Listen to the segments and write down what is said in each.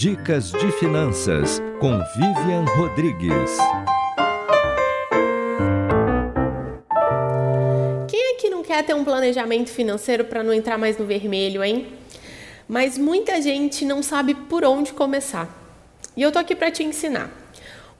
Dicas de Finanças com Vivian Rodrigues. Quem aqui não quer ter um planejamento financeiro para não entrar mais no vermelho, hein? Mas muita gente não sabe por onde começar. E eu tô aqui para te ensinar.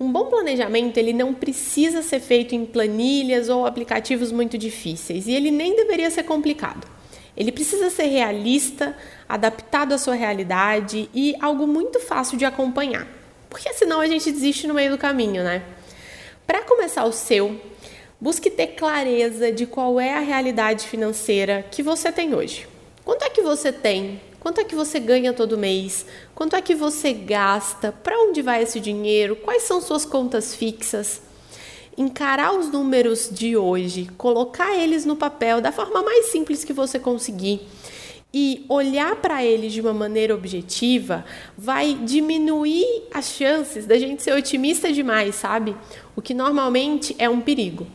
Um bom planejamento, ele não precisa ser feito em planilhas ou aplicativos muito difíceis, e ele nem deveria ser complicado. Ele precisa ser realista, adaptado à sua realidade e algo muito fácil de acompanhar. Porque senão a gente desiste no meio do caminho, né? Para começar o seu, busque ter clareza de qual é a realidade financeira que você tem hoje. Quanto é que você tem? Quanto é que você ganha todo mês? Quanto é que você gasta? Para onde vai esse dinheiro? Quais são suas contas fixas? Encarar os números de hoje, colocar eles no papel da forma mais simples que você conseguir e olhar para eles de uma maneira objetiva, vai diminuir as chances da gente ser otimista demais, sabe? O que normalmente é um perigo.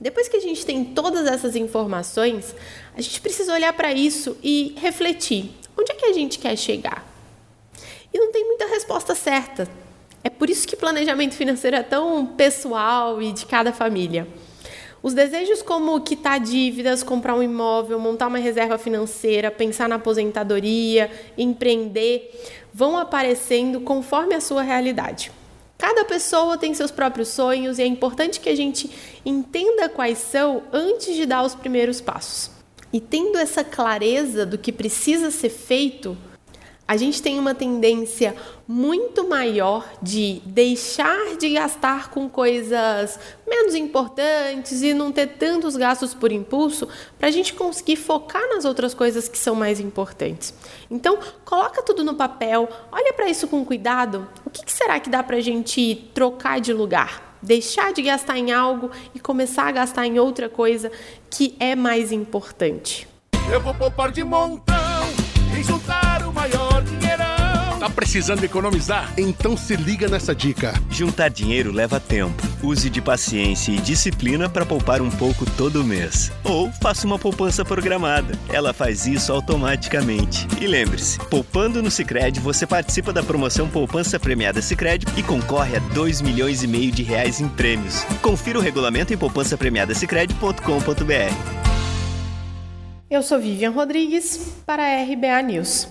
Depois que a gente tem todas essas informações, a gente precisa olhar para isso e refletir: onde é que a gente quer chegar? E não tem muita resposta certa. É por isso que planejamento financeiro é tão pessoal e de cada família. Os desejos como quitar dívidas, comprar um imóvel, montar uma reserva financeira, pensar na aposentadoria, empreender, vão aparecendo conforme a sua realidade. Cada pessoa tem seus próprios sonhos e é importante que a gente entenda quais são antes de dar os primeiros passos. E tendo essa clareza do que precisa ser feito, a gente tem uma tendência muito maior de deixar de gastar com coisas menos importantes e não ter tantos gastos por impulso para a gente conseguir focar nas outras coisas que são mais importantes. Então, coloca tudo no papel, olha para isso com cuidado. O que, que será que dá para a gente trocar de lugar? Deixar de gastar em algo e começar a gastar em outra coisa que é mais importante. Eu vou poupar de montão precisando economizar? Então se liga nessa dica. Juntar dinheiro leva tempo. Use de paciência e disciplina para poupar um pouco todo mês. Ou faça uma poupança programada. Ela faz isso automaticamente. E lembre-se, poupando no Sicredi você participa da promoção Poupança Premiada Sicredi e concorre a 2 milhões e meio de reais em prêmios. Confira o regulamento em poupancapremiadasicredi.com.br. Eu sou Vivian Rodrigues para a RBA News.